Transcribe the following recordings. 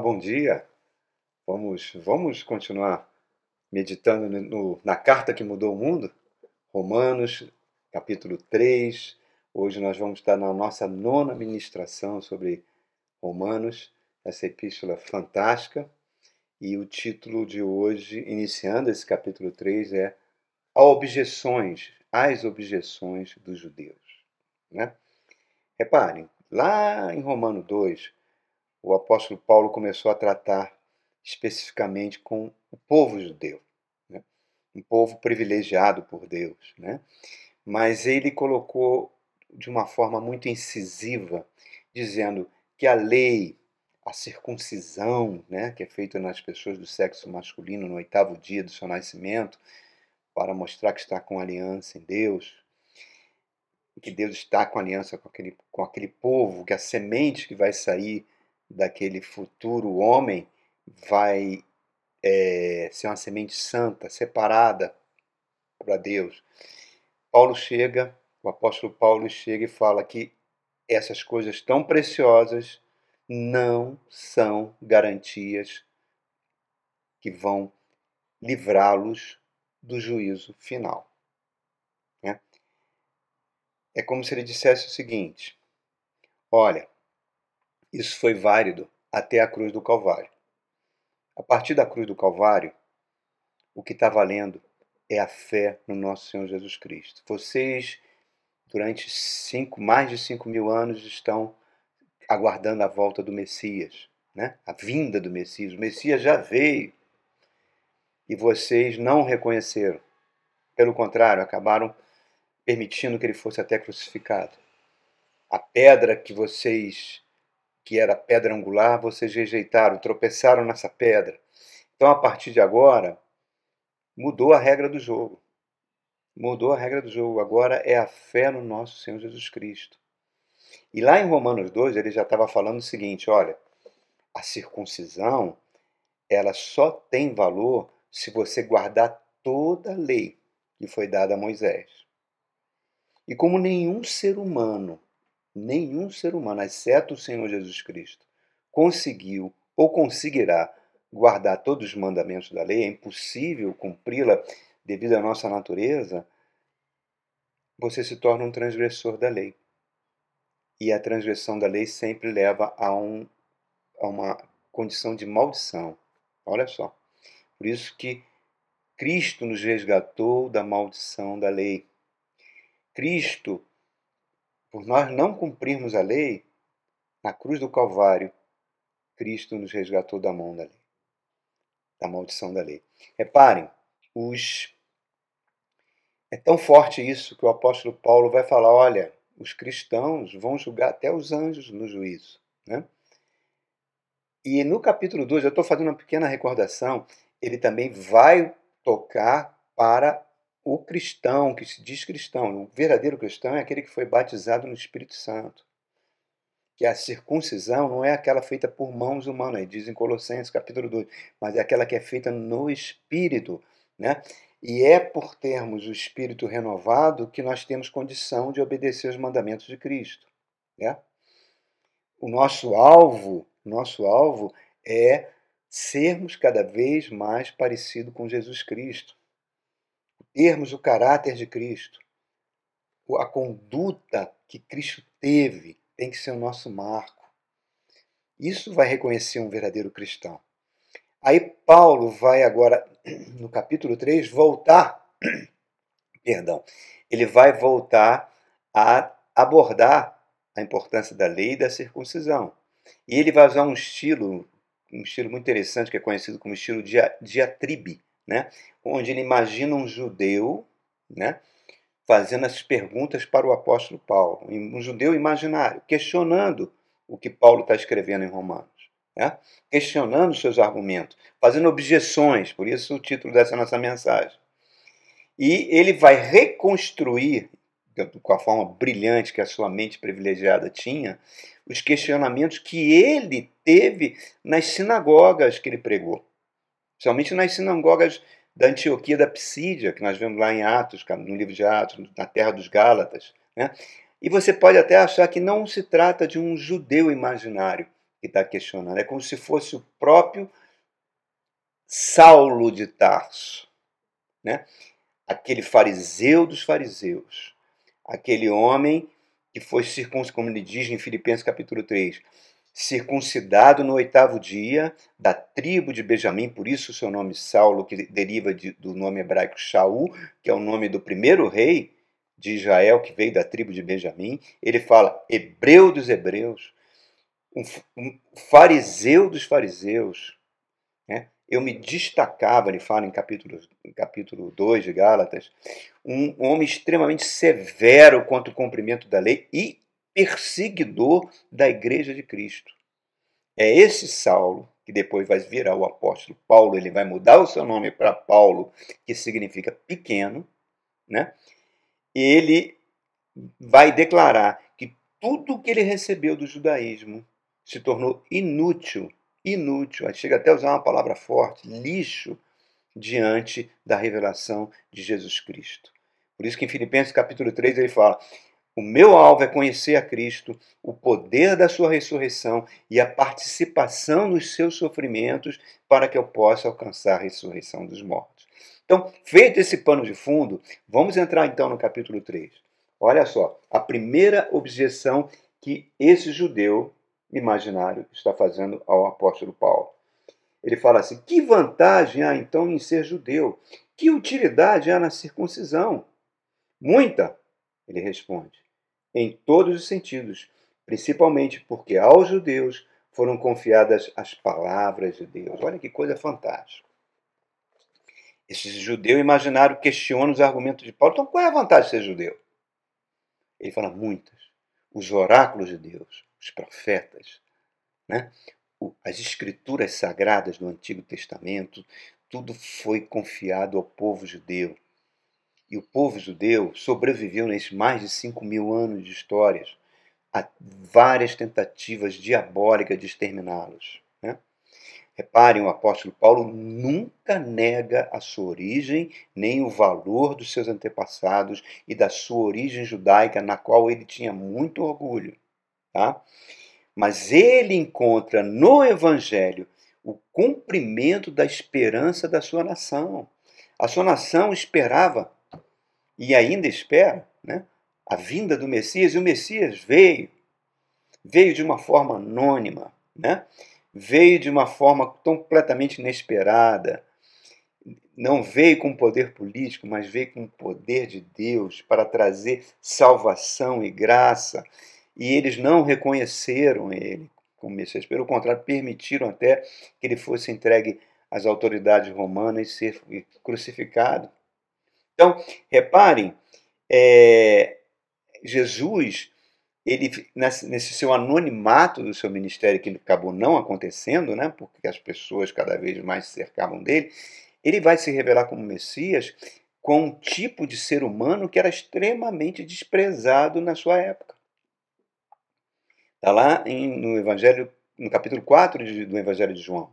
Bom dia. Vamos, vamos continuar meditando no, na carta que mudou o mundo? Romanos, capítulo 3. Hoje nós vamos estar na nossa nona ministração sobre Romanos, essa epístola fantástica. E o título de hoje, iniciando esse capítulo 3, é A Objeções, as objeções dos judeus. Né? Reparem, lá em Romano 2, o apóstolo Paulo começou a tratar especificamente com o povo judeu, né? um povo privilegiado por Deus. Né? Mas ele colocou de uma forma muito incisiva, dizendo que a lei, a circuncisão, né, que é feita nas pessoas do sexo masculino no oitavo dia do seu nascimento, para mostrar que está com aliança em Deus, que Deus está com aliança com aquele, com aquele povo, que a semente que vai sair daquele futuro homem vai é, ser uma semente santa, separada para Deus. Paulo chega, o apóstolo Paulo chega e fala que essas coisas tão preciosas não são garantias que vão livrá-los do juízo final. Né? É como se ele dissesse o seguinte: olha, isso foi válido até a cruz do Calvário. A partir da cruz do Calvário, o que está valendo é a fé no nosso Senhor Jesus Cristo. Vocês, durante cinco, mais de cinco mil anos, estão aguardando a volta do Messias, né? a vinda do Messias. O Messias já veio e vocês não o reconheceram. Pelo contrário, acabaram permitindo que ele fosse até crucificado. A pedra que vocês que era pedra angular, vocês rejeitaram, tropeçaram nessa pedra. Então, a partir de agora, mudou a regra do jogo. Mudou a regra do jogo. Agora é a fé no nosso Senhor Jesus Cristo. E lá em Romanos 2, ele já estava falando o seguinte: olha, a circuncisão, ela só tem valor se você guardar toda a lei que foi dada a Moisés. E como nenhum ser humano nenhum ser humano, exceto o Senhor Jesus Cristo, conseguiu ou conseguirá guardar todos os mandamentos da lei, é impossível cumpri-la devido à nossa natureza, você se torna um transgressor da lei. E a transgressão da lei sempre leva a, um, a uma condição de maldição. Olha só. Por isso que Cristo nos resgatou da maldição da lei. Cristo por nós não cumprirmos a lei, na cruz do Calvário, Cristo nos resgatou da mão da lei, da maldição da lei. Reparem, os é tão forte isso que o apóstolo Paulo vai falar: olha, os cristãos vão julgar até os anjos no juízo. Né? E no capítulo 2, eu estou fazendo uma pequena recordação, ele também vai tocar para o cristão, que se diz cristão, o verdadeiro cristão é aquele que foi batizado no Espírito Santo. Que a circuncisão não é aquela feita por mãos humanas, diz em Colossenses capítulo 2, mas é aquela que é feita no Espírito. Né? E é por termos o Espírito renovado que nós temos condição de obedecer os mandamentos de Cristo. Né? O nosso alvo, nosso alvo é sermos cada vez mais parecido com Jesus Cristo termos o caráter de Cristo. A conduta que Cristo teve tem que ser o nosso marco. Isso vai reconhecer um verdadeiro cristão. Aí Paulo vai agora, no capítulo 3, voltar, perdão, ele vai voltar a abordar a importância da lei e da circuncisão. E ele vai usar um estilo, um estilo muito interessante que é conhecido como estilo diatribe, né? onde ele imagina um judeu né? fazendo as perguntas para o apóstolo Paulo, um judeu imaginário, questionando o que Paulo está escrevendo em Romanos, né? questionando seus argumentos, fazendo objeções, por isso o título dessa nossa mensagem. E ele vai reconstruir, com a forma brilhante que a sua mente privilegiada tinha, os questionamentos que ele teve nas sinagogas que ele pregou. Principalmente nas sinagogas da Antioquia da Psídia, que nós vemos lá em Atos, no livro de Atos, na terra dos Gálatas. Né? E você pode até achar que não se trata de um judeu imaginário, que está questionando. É como se fosse o próprio Saulo de Tarso, né? aquele fariseu dos fariseus, aquele homem que foi circuncidado, como ele diz em Filipenses capítulo 3, circuncidado no oitavo dia, da tribo de Benjamim, por isso o seu nome Saulo, que deriva de, do nome hebraico Shaul, que é o nome do primeiro rei de Israel, que veio da tribo de Benjamim. Ele fala hebreu dos hebreus, um, um fariseu dos fariseus. Né? Eu me destacava, ele fala em capítulo, em capítulo 2 de Gálatas, um homem extremamente severo quanto ao cumprimento da lei e perseguidor da igreja de Cristo. É esse Saulo que depois vai virar o apóstolo Paulo, ele vai mudar o seu nome para Paulo, que significa pequeno, né? E ele vai declarar que tudo que ele recebeu do judaísmo se tornou inútil, inútil, chega até a usar uma palavra forte, lixo, diante da revelação de Jesus Cristo. Por isso que em Filipenses capítulo 3 ele fala: o meu alvo é conhecer a Cristo, o poder da sua ressurreição e a participação nos seus sofrimentos para que eu possa alcançar a ressurreição dos mortos. Então, feito esse pano de fundo, vamos entrar então no capítulo 3. Olha só, a primeira objeção que esse judeu imaginário está fazendo ao apóstolo Paulo. Ele fala assim: que vantagem há então em ser judeu? Que utilidade há na circuncisão? Muita, ele responde em todos os sentidos, principalmente porque aos judeus foram confiadas as palavras de Deus. Olha que coisa fantástica. Esse judeu imaginário questiona os argumentos de Paulo. Então, qual é a vantagem de ser judeu? Ele fala muitas. Os oráculos de Deus, os profetas, né? as escrituras sagradas do Antigo Testamento, tudo foi confiado ao povo judeu. E o povo judeu sobreviveu nesses mais de 5 mil anos de histórias a várias tentativas diabólicas de exterminá-los. Né? Reparem, o apóstolo Paulo nunca nega a sua origem, nem o valor dos seus antepassados e da sua origem judaica, na qual ele tinha muito orgulho. Tá? Mas ele encontra no Evangelho o cumprimento da esperança da sua nação. A sua nação esperava e ainda espera né, a vinda do Messias, e o Messias veio. Veio de uma forma anônima, né? veio de uma forma completamente inesperada. Não veio com poder político, mas veio com o poder de Deus para trazer salvação e graça. E eles não reconheceram ele como Messias, pelo contrário, permitiram até que ele fosse entregue às autoridades romanas e ser crucificado. Então, reparem, é, Jesus, ele nesse seu anonimato do seu ministério, que acabou não acontecendo, né, porque as pessoas cada vez mais se cercavam dele, ele vai se revelar como Messias com um tipo de ser humano que era extremamente desprezado na sua época. Está lá em, no Evangelho, no capítulo 4 de, do Evangelho de João.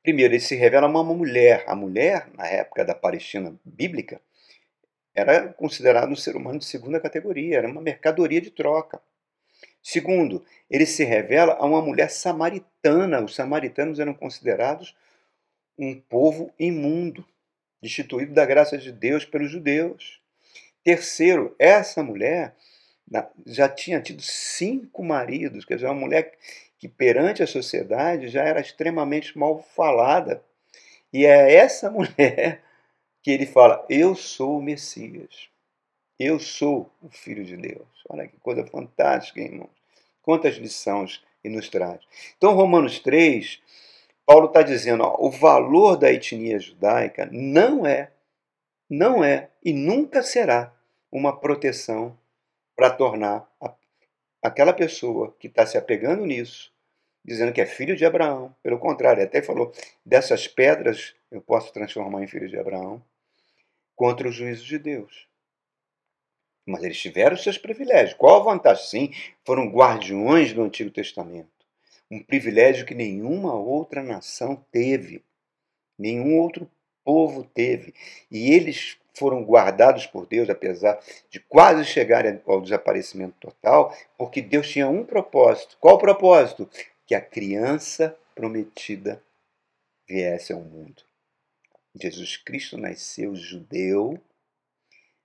Primeiro, ele se revela uma mulher. A mulher, na época da Palestina bíblica, era considerado um ser humano de segunda categoria, era uma mercadoria de troca. Segundo, ele se revela a uma mulher samaritana. Os samaritanos eram considerados um povo imundo, destituído da graça de Deus pelos judeus. Terceiro, essa mulher já tinha tido cinco maridos, quer dizer, uma mulher que perante a sociedade já era extremamente mal falada. E é essa mulher que ele fala: Eu sou o Messias. Eu sou o Filho de Deus. Olha que coisa fantástica, irmãos. Quantas lições ele nos traz. Então, Romanos 3, Paulo está dizendo: ó, o valor da etnia judaica não é, não é e nunca será uma proteção para tornar a, aquela pessoa que está se apegando nisso, dizendo que é filho de Abraão. Pelo contrário, até falou: dessas pedras eu posso transformar em filho de Abraão contra o juízo de Deus. Mas eles tiveram seus privilégios. Qual a vantagem? Sim, foram guardiões do Antigo Testamento. Um privilégio que nenhuma outra nação teve, nenhum outro povo teve. E eles foram guardados por Deus, apesar de quase chegarem ao desaparecimento total, porque Deus tinha um propósito. Qual o propósito? que a criança prometida viesse ao mundo. Jesus Cristo nasceu judeu,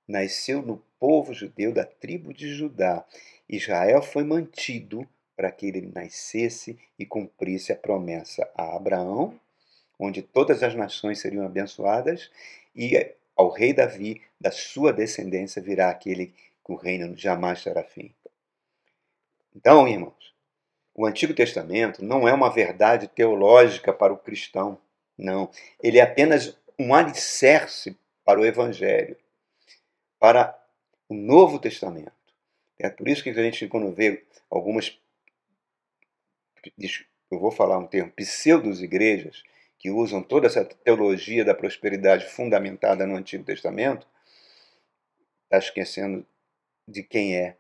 nasceu no povo judeu da tribo de Judá. Israel foi mantido para que ele nascesse e cumprisse a promessa a Abraão, onde todas as nações seriam abençoadas, e ao rei Davi, da sua descendência, virá aquele que o reino jamais terá fim. Então, irmãos, o Antigo Testamento não é uma verdade teológica para o cristão, não. Ele é apenas um alicerce para o Evangelho, para o Novo Testamento. É por isso que a gente, quando vê algumas, eu vou falar um termo, pseudos igrejas, que usam toda essa teologia da prosperidade fundamentada no Antigo Testamento, está esquecendo de quem é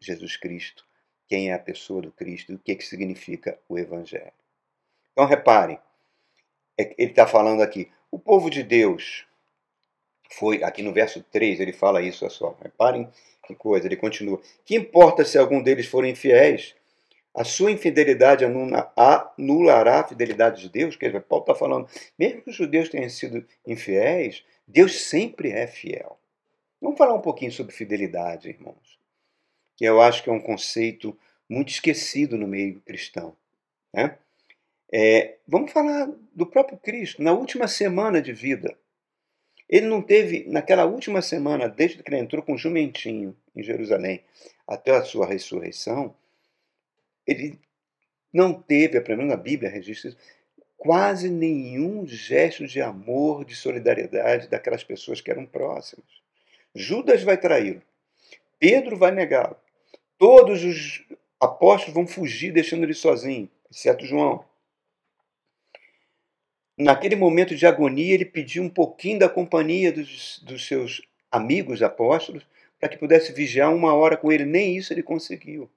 Jesus Cristo, quem é a pessoa do Cristo e o que, que significa o Evangelho. Então reparem, ele está falando aqui, o povo de Deus foi, aqui no verso 3 ele fala isso, olha só, reparem que coisa, ele continua, que importa se algum deles forem infiéis? A sua infidelidade anulará a fidelidade de Deus? Que Paulo está falando, mesmo que os judeus tenham sido infiéis, Deus sempre é fiel. Vamos falar um pouquinho sobre fidelidade, irmãos, que eu acho que é um conceito muito esquecido no meio cristão. Né? É, vamos falar do próprio Cristo, na última semana de vida. Ele não teve, naquela última semana, desde que ele entrou com o jumentinho em Jerusalém até a sua ressurreição, ele não teve, pelo menos na Bíblia registra isso, quase nenhum gesto de amor, de solidariedade daquelas pessoas que eram próximas. Judas vai traí-lo, Pedro vai negá-lo, todos os apóstolos vão fugir deixando ele sozinho, exceto João. Naquele momento de agonia, ele pediu um pouquinho da companhia dos, dos seus amigos apóstolos para que pudesse vigiar uma hora com ele. Nem isso ele conseguiu.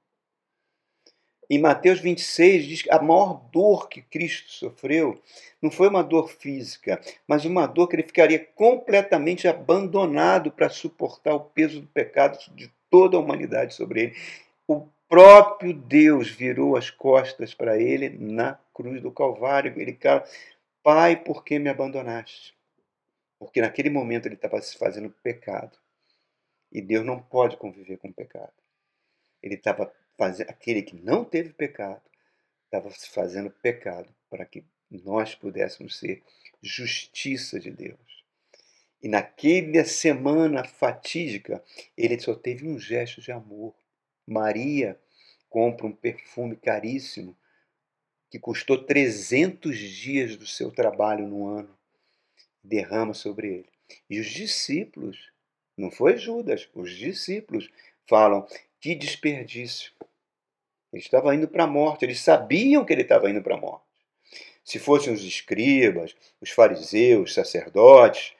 Em Mateus 26 diz que a maior dor que Cristo sofreu não foi uma dor física, mas uma dor que ele ficaria completamente abandonado para suportar o peso do pecado de toda a humanidade sobre ele. O próprio Deus virou as costas para ele na cruz do Calvário. Ele Pai, por que me abandonaste? Porque naquele momento ele estava se fazendo pecado. E Deus não pode conviver com pecado. Ele estava fazer, aquele que não teve pecado estava se fazendo pecado para que nós pudéssemos ser justiça de Deus. E naquela semana fatídica, ele só teve um gesto de amor. Maria compra um perfume caríssimo que custou 300 dias do seu trabalho no ano, derrama sobre ele. E os discípulos, não foi Judas, os discípulos falam: que desperdício. Ele estava indo para a morte, eles sabiam que ele estava indo para a morte. Se fossem os escribas, os fariseus, os sacerdotes,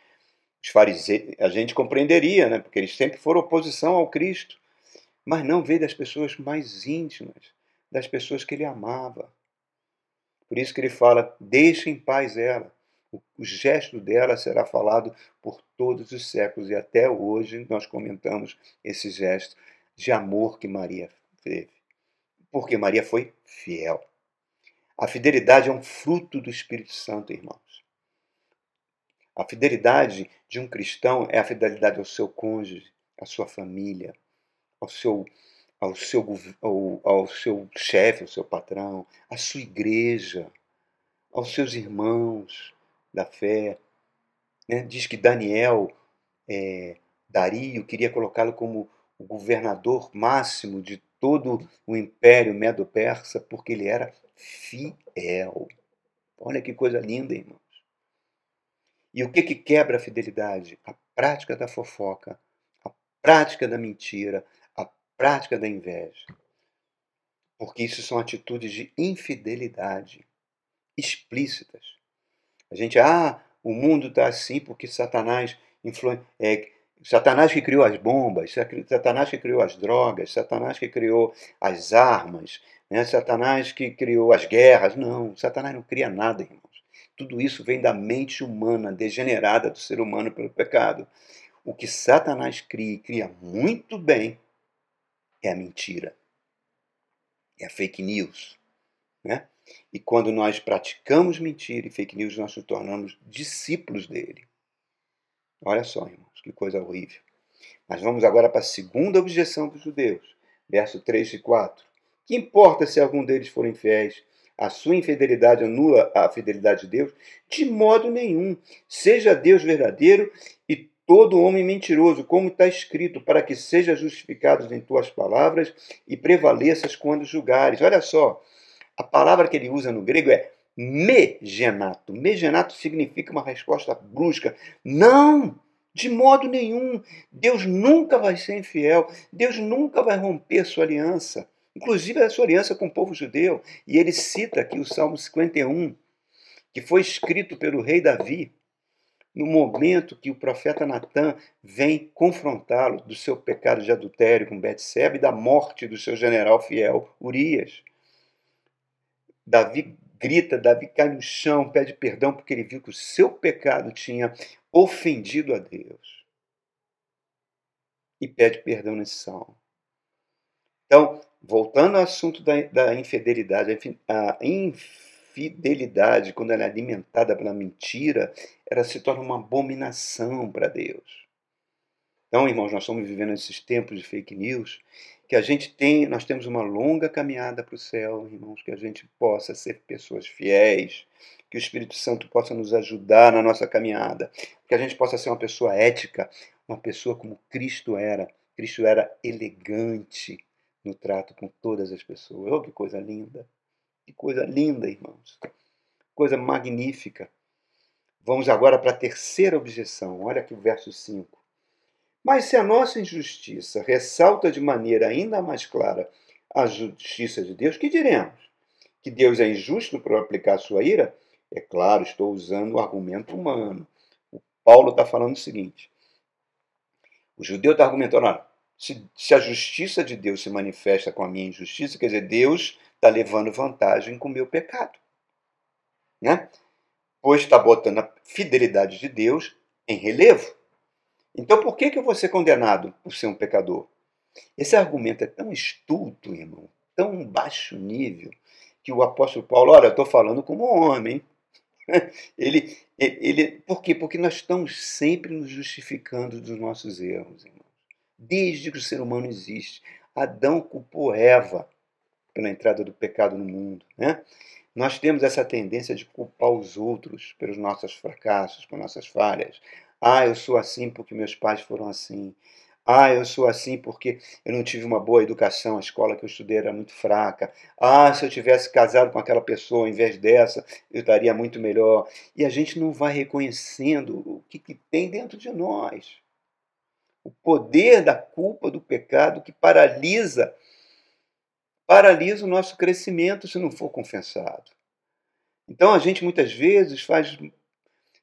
os fariseus, a gente compreenderia, né? porque eles sempre foram oposição ao Cristo. Mas não veio das pessoas mais íntimas, das pessoas que ele amava. Por isso que ele fala: deixe em paz ela. O, o gesto dela será falado por todos os séculos, e até hoje nós comentamos esse gesto de amor que Maria teve porque Maria foi fiel. A fidelidade é um fruto do Espírito Santo, irmãos. A fidelidade de um cristão é a fidelidade ao seu cônjuge, à sua família, ao seu, ao seu, ao, ao seu chefe, ao seu patrão, à sua igreja, aos seus irmãos da fé. Né? Diz que Daniel, é, Dario, queria colocá-lo como o governador máximo de todo o império medo-persa porque ele era fiel. Olha que coisa linda, irmãos. E o que, que quebra a fidelidade? A prática da fofoca, a prática da mentira, prática da inveja. Porque isso são atitudes de infidelidade explícitas. A gente, ah, o mundo está assim porque Satanás influen é, Satanás que criou as bombas, Satanás que criou as drogas, Satanás que criou as armas, né? Satanás que criou as guerras. Não, Satanás não cria nada, irmãos. Tudo isso vem da mente humana, degenerada do ser humano pelo pecado. O que Satanás cria e cria muito bem é a mentira, é a fake news. Né? E quando nós praticamos mentira e fake news, nós nos tornamos discípulos dele. Olha só, irmãos, que coisa horrível. Mas vamos agora para a segunda objeção dos judeus, verso 3 e 4. Que importa se algum deles for infiéis? A sua infidelidade anula a fidelidade de Deus? De modo nenhum. Seja Deus verdadeiro e todo homem mentiroso, como está escrito, para que seja justificado em tuas palavras e prevaleças quando julgares. Olha só, a palavra que ele usa no grego é megenato. Megenato significa uma resposta brusca. Não! De modo nenhum. Deus nunca vai ser infiel. Deus nunca vai romper sua aliança. Inclusive a sua aliança com o povo judeu. E ele cita aqui o Salmo 51, que foi escrito pelo rei Davi, no momento que o profeta Natan vem confrontá-lo do seu pecado de adultério com Betseba e da morte do seu general fiel Urias. Davi grita, Davi cai no chão, pede perdão porque ele viu que o seu pecado tinha ofendido a Deus. E pede perdão nesse salmo. Então, voltando ao assunto da, da infidelidade, a infidelidade, quando ela é alimentada pela mentira, ela se torna uma abominação para Deus. Então, irmãos, nós estamos vivendo esses tempos de fake news que a gente tem, nós temos uma longa caminhada para o céu, irmãos, que a gente possa ser pessoas fiéis, que o Espírito Santo possa nos ajudar na nossa caminhada, que a gente possa ser uma pessoa ética, uma pessoa como Cristo era. Cristo era elegante no trato com todas as pessoas. Oh, que coisa linda! Que coisa linda, irmãos! Coisa magnífica. Vamos agora para a terceira objeção. Olha aqui o verso 5. Mas se a nossa injustiça ressalta de maneira ainda mais clara a justiça de Deus, que diremos? Que Deus é injusto por aplicar sua ira? É claro, estou usando o argumento humano. O Paulo está falando o seguinte: o judeu está argumentando, olha, se, se, a justiça de Deus se manifesta com a minha injustiça, quer dizer, Deus está levando vantagem com o meu pecado. Né? Pois está botando a fidelidade de Deus em relevo. Então por que, que eu vou ser condenado por ser um pecador? Esse argumento é tão estúpido, irmão, tão baixo nível, que o apóstolo Paulo, olha, eu estou falando como homem. Ele, ele, por quê? Porque nós estamos sempre nos justificando dos nossos erros, irmãos. Desde que o ser humano existe. Adão culpou Eva pela entrada do pecado no mundo. Né? Nós temos essa tendência de culpar os outros pelos nossos fracassos, por nossas falhas. Ah, eu sou assim porque meus pais foram assim. Ah, eu sou assim porque eu não tive uma boa educação, a escola que eu estudei era muito fraca. Ah, se eu tivesse casado com aquela pessoa em vez dessa, eu estaria muito melhor. E a gente não vai reconhecendo o que, que tem dentro de nós. O poder da culpa, do pecado que paralisa paralisa o nosso crescimento se não for confessado. Então a gente muitas vezes faz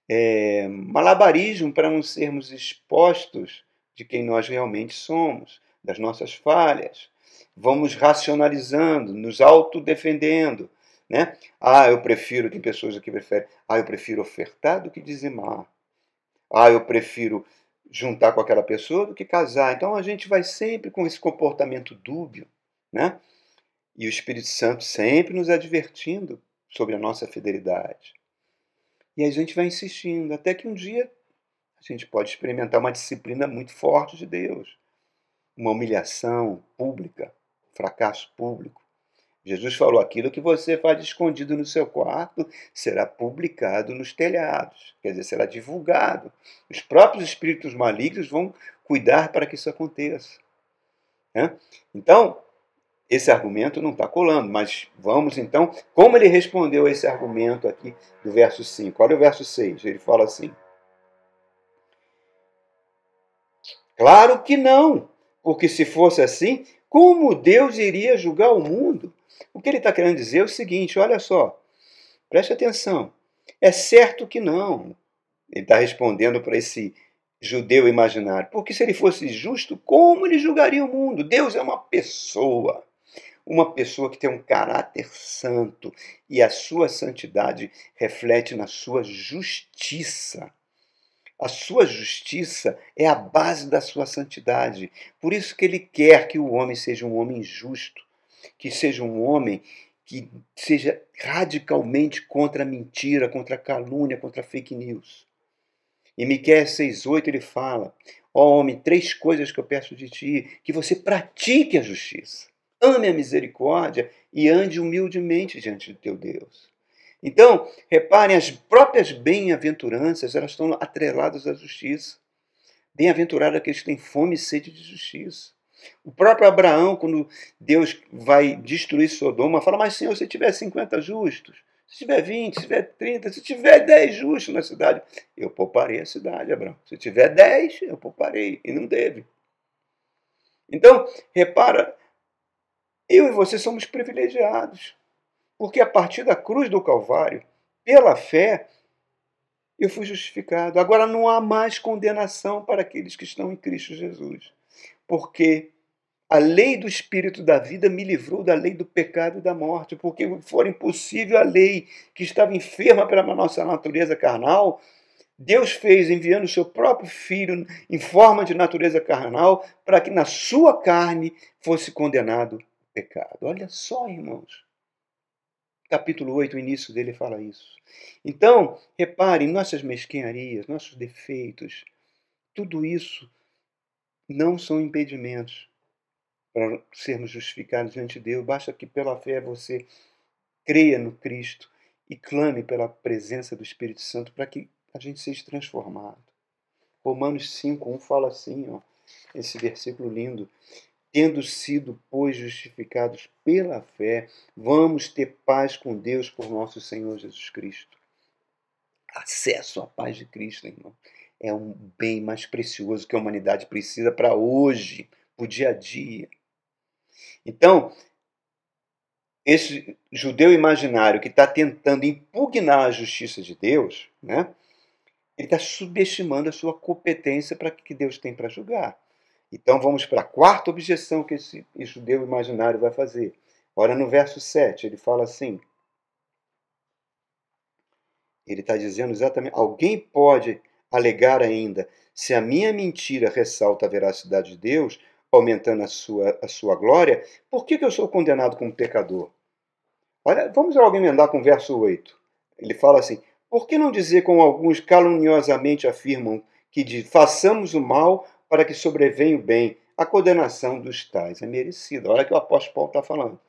é, malabarismo para não sermos expostos de quem nós realmente somos, das nossas falhas. Vamos racionalizando, nos autodefendendo. Né? Ah, eu prefiro, tem pessoas que preferem, ah, eu prefiro ofertar do que dizimar. Ah, eu prefiro juntar com aquela pessoa do que casar. Então a gente vai sempre com esse comportamento dúbio, né? E o Espírito Santo sempre nos advertindo sobre a nossa fidelidade. E a gente vai insistindo, até que um dia a gente pode experimentar uma disciplina muito forte de Deus, uma humilhação pública, fracasso público. Jesus falou: aquilo que você faz escondido no seu quarto será publicado nos telhados, quer dizer, será divulgado. Os próprios espíritos malignos vão cuidar para que isso aconteça. Né? Então, esse argumento não está colando, mas vamos então, como ele respondeu a esse argumento aqui do verso 5? Olha o verso 6, ele fala assim: Claro que não, porque se fosse assim, como Deus iria julgar o mundo? O que ele está querendo dizer é o seguinte: olha só, preste atenção, é certo que não. Ele está respondendo para esse judeu imaginário, porque se ele fosse justo, como ele julgaria o mundo? Deus é uma pessoa uma pessoa que tem um caráter santo e a sua santidade reflete na sua justiça. A sua justiça é a base da sua santidade. Por isso que ele quer que o homem seja um homem justo, que seja um homem que seja radicalmente contra a mentira, contra a calúnia, contra a fake news. Em Miqueias 6,8 ele fala: Ó oh, homem, três coisas que eu peço de ti: que você pratique a justiça, ame a misericórdia e ande humildemente diante de teu Deus. Então, reparem, as próprias bem-aventuranças, elas estão atreladas à justiça. Bem-aventurado aqueles que têm fome e sede de justiça. O próprio Abraão, quando Deus vai destruir Sodoma, fala: Mas Senhor, se tiver 50 justos, se tiver 20, se tiver 30, se tiver 10 justos na cidade, eu pouparei a cidade, Abraão. Se tiver 10, eu pouparei. E não teve. Então, repara, eu e você somos privilegiados. Porque a partir da cruz do Calvário, pela fé, eu fui justificado. Agora não há mais condenação para aqueles que estão em Cristo Jesus. Porque a lei do Espírito da vida me livrou da lei do pecado e da morte, porque for impossível a lei que estava enferma pela nossa natureza carnal, Deus fez enviando o seu próprio filho em forma de natureza carnal para que na sua carne fosse condenado pecado. Olha só, irmãos. Capítulo 8, o início dele fala isso. Então, reparem, nossas mesquinharias, nossos defeitos, tudo isso não são impedimentos para sermos justificados diante de Deus. Basta que pela fé você creia no Cristo e clame pela presença do Espírito Santo para que a gente seja transformado. Romanos 5, 1 fala assim, ó, esse versículo lindo. Tendo sido, pois, justificados pela fé, vamos ter paz com Deus por nosso Senhor Jesus Cristo. Acesso à paz de Cristo, irmão, é um bem mais precioso que a humanidade precisa para hoje, para o dia a dia. Então, esse judeu imaginário que está tentando impugnar a justiça de Deus, né, ele está subestimando a sua competência para que Deus tem para julgar. Então vamos para a quarta objeção que esse, judeu imaginário vai fazer. Ora, no verso 7, ele fala assim: ele está dizendo exatamente: alguém pode alegar ainda, se a minha mentira ressalta a veracidade de Deus, aumentando a sua, a sua glória, por que, que eu sou condenado como pecador? Olha, vamos logo emendar com o verso 8. Ele fala assim: Por que não dizer como alguns caluniosamente afirmam que de, façamos o mal para que sobrevenha o bem? A condenação dos tais é merecida. Olha que o apóstolo Paulo está falando.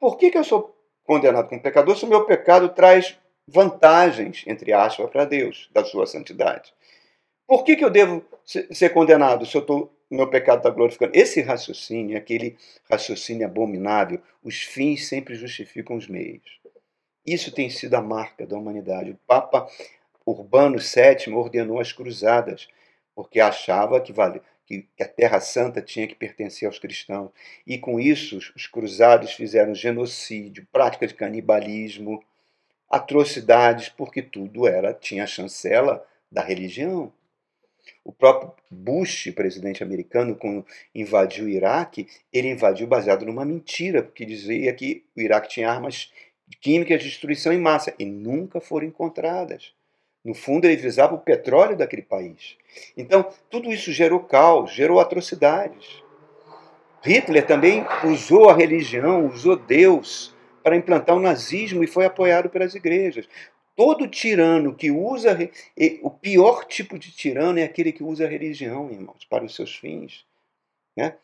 Por que, que eu sou condenado como pecador se o meu pecado traz vantagens, entre aspas, para Deus, da sua santidade? Por que, que eu devo ser condenado se eu o meu pecado está glorificando? Esse raciocínio, aquele raciocínio abominável, os fins sempre justificam os meios. Isso tem sido a marca da humanidade. O Papa Urbano VII ordenou as cruzadas, porque achava que, vale, que a Terra Santa tinha que pertencer aos cristãos. E com isso, os cruzados fizeram genocídio, prática de canibalismo, atrocidades, porque tudo era tinha a chancela da religião. O próprio Bush, presidente americano, quando invadiu o Iraque, ele invadiu baseado numa mentira, porque dizia que o Iraque tinha armas químicas de destruição em massa e nunca foram encontradas. No fundo, ele visava o petróleo daquele país. Então, tudo isso gerou caos, gerou atrocidades. Hitler também usou a religião, usou Deus para implantar o nazismo e foi apoiado pelas igrejas. Todo tirano que usa. O pior tipo de tirano é aquele que usa a religião, irmãos, para os seus fins. Né?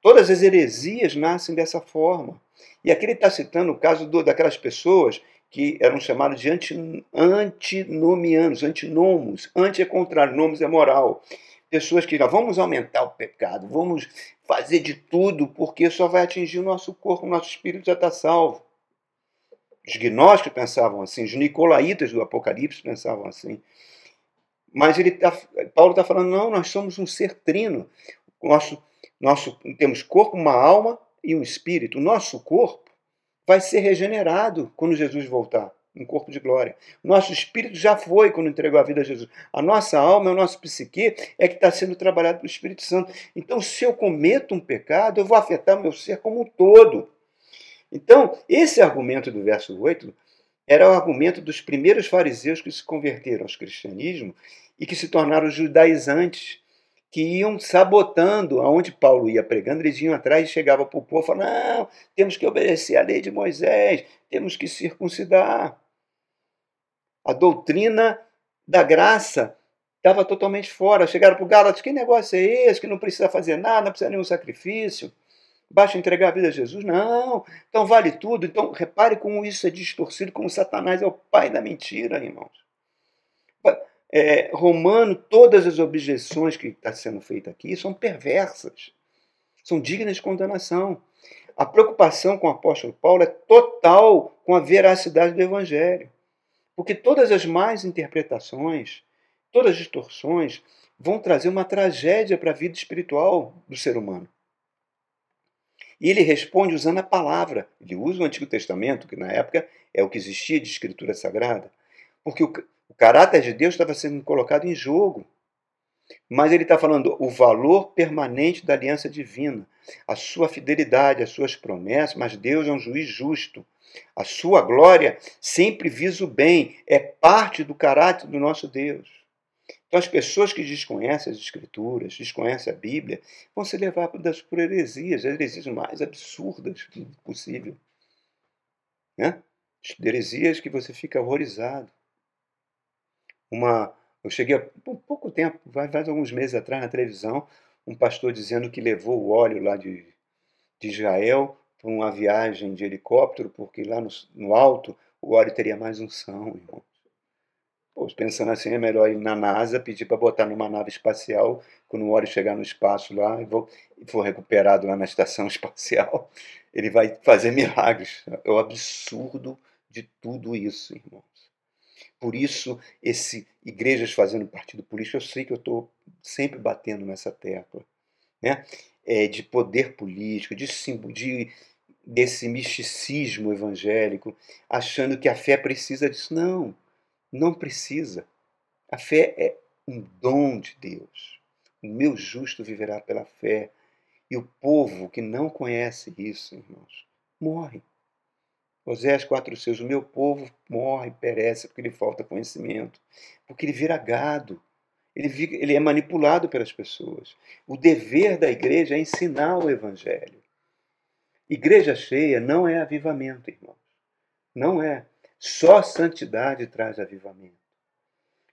Todas as heresias nascem dessa forma. E aqui ele está citando o caso do, daquelas pessoas que eram chamados de anti, antinomianos, antinomos. Anti é contrário, nomos é moral. Pessoas que vamos aumentar o pecado, vamos fazer de tudo, porque só vai atingir o nosso corpo, o nosso espírito já está salvo. Os gnósticos pensavam assim, os nicolaítas do Apocalipse pensavam assim. Mas ele tá, Paulo está falando, não, nós somos um ser trino. Nosso, nosso, temos corpo, uma alma e um espírito. O nosso corpo vai ser regenerado quando Jesus voltar, um corpo de glória. Nosso espírito já foi quando entregou a vida a Jesus. A nossa alma, o nosso psique é que está sendo trabalhado pelo Espírito Santo. Então, se eu cometo um pecado, eu vou afetar o meu ser como um todo. Então, esse argumento do verso 8 era o argumento dos primeiros fariseus que se converteram ao cristianismo e que se tornaram judaizantes, que iam sabotando aonde Paulo ia pregando, eles iam atrás e chegavam para o povo falando: não, temos que obedecer à lei de Moisés, temos que circuncidar. A doutrina da graça estava totalmente fora. Chegaram para o Gálatas: que negócio é esse? Que não precisa fazer nada, não precisa nenhum sacrifício. Basta entregar a vida a Jesus? Não. Então vale tudo. Então repare como isso é distorcido, como Satanás é o pai da mentira, irmãos é, Romano, todas as objeções que estão tá sendo feitas aqui são perversas, são dignas de condenação. A preocupação com o apóstolo Paulo é total com a veracidade do Evangelho. Porque todas as más interpretações, todas as distorções, vão trazer uma tragédia para a vida espiritual do ser humano. E ele responde usando a palavra. Ele usa o Antigo Testamento, que na época é o que existia de escritura sagrada. Porque o caráter de Deus estava sendo colocado em jogo. Mas ele está falando o valor permanente da aliança divina, a sua fidelidade, as suas promessas, mas Deus é um juiz justo. A sua glória sempre visa o bem, é parte do caráter do nosso Deus. Então, as pessoas que desconhecem as Escrituras, desconhecem a Bíblia, vão se levar por heresias, as heresias mais absurdas possível. Né? Heresias que você fica horrorizado uma. Eu cheguei há pouco tempo, faz alguns meses atrás, na televisão, um pastor dizendo que levou o óleo lá de, de Israel para uma viagem de helicóptero, porque lá no, no alto o óleo teria mais unção, irmão. Pô, pensando assim, é melhor ir na NASA, pedir para botar numa nave espacial, quando o óleo chegar no espaço lá e for, for recuperado lá na estação espacial, ele vai fazer milagres. É o absurdo de tudo isso, irmão. Por isso, esse igrejas fazendo partido político, eu sei que eu estou sempre batendo nessa tecla, né? É, de poder político, de, de desse misticismo evangélico, achando que a fé precisa disso. Não, não precisa. A fé é um dom de Deus. O meu justo viverá pela fé. E o povo que não conhece isso, irmãos, morre. Oséias 4,6: O meu povo morre, perece, porque lhe falta conhecimento, porque ele vira gado, ele, ele é manipulado pelas pessoas. O dever da igreja é ensinar o evangelho. Igreja cheia não é avivamento, irmãos. Não é. Só santidade traz avivamento.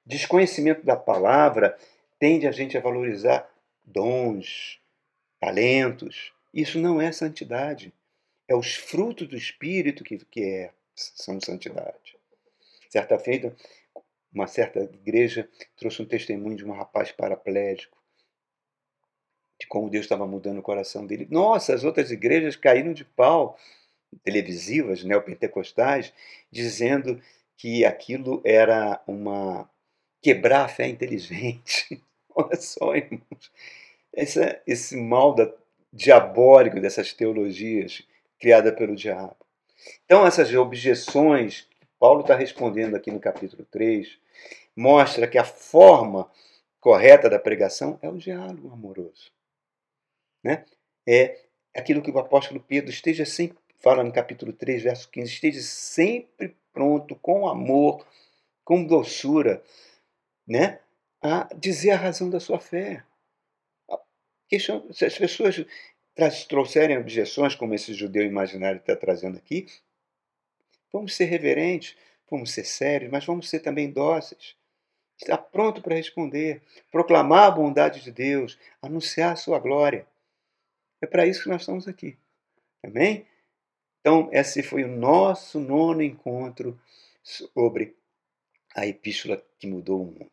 Desconhecimento da palavra tende a gente a valorizar dons, talentos. Isso não é santidade. É os frutos do Espírito que, que é, são santidade. Certa feita, uma certa igreja trouxe um testemunho de um rapaz paraplégico, de como Deus estava mudando o coração dele. Nossa, as outras igrejas caíram de pau, televisivas, neopentecostais, dizendo que aquilo era uma quebrar a fé inteligente. Olha só, irmãos, esse, esse mal da, diabólico dessas teologias criada pelo diabo. Então, essas objeções que Paulo está respondendo aqui no capítulo 3 mostra que a forma correta da pregação é o diálogo amoroso. Né? É aquilo que o apóstolo Pedro esteja sempre, fala no capítulo 3, verso 15, esteja sempre pronto, com amor, com doçura, né? a dizer a razão da sua fé. Se as pessoas trouxerem objeções, como esse judeu imaginário está trazendo aqui, vamos ser reverentes, vamos ser sérios, mas vamos ser também dóceis. Está pronto para responder, proclamar a bondade de Deus, anunciar a sua glória. É para isso que nós estamos aqui. Amém? Então, esse foi o nosso nono encontro sobre a epístola que mudou o mundo.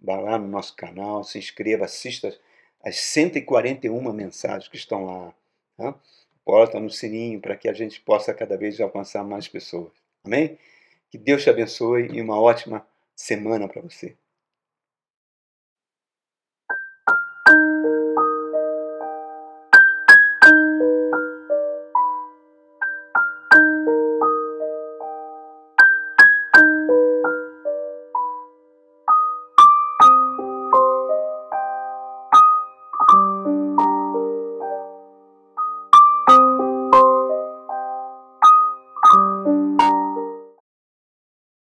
Vá lá no nosso canal, se inscreva, assista as 141 mensagens que estão lá. Tá? Bota no sininho para que a gente possa cada vez alcançar mais pessoas. Amém? Que Deus te abençoe e uma ótima semana para você.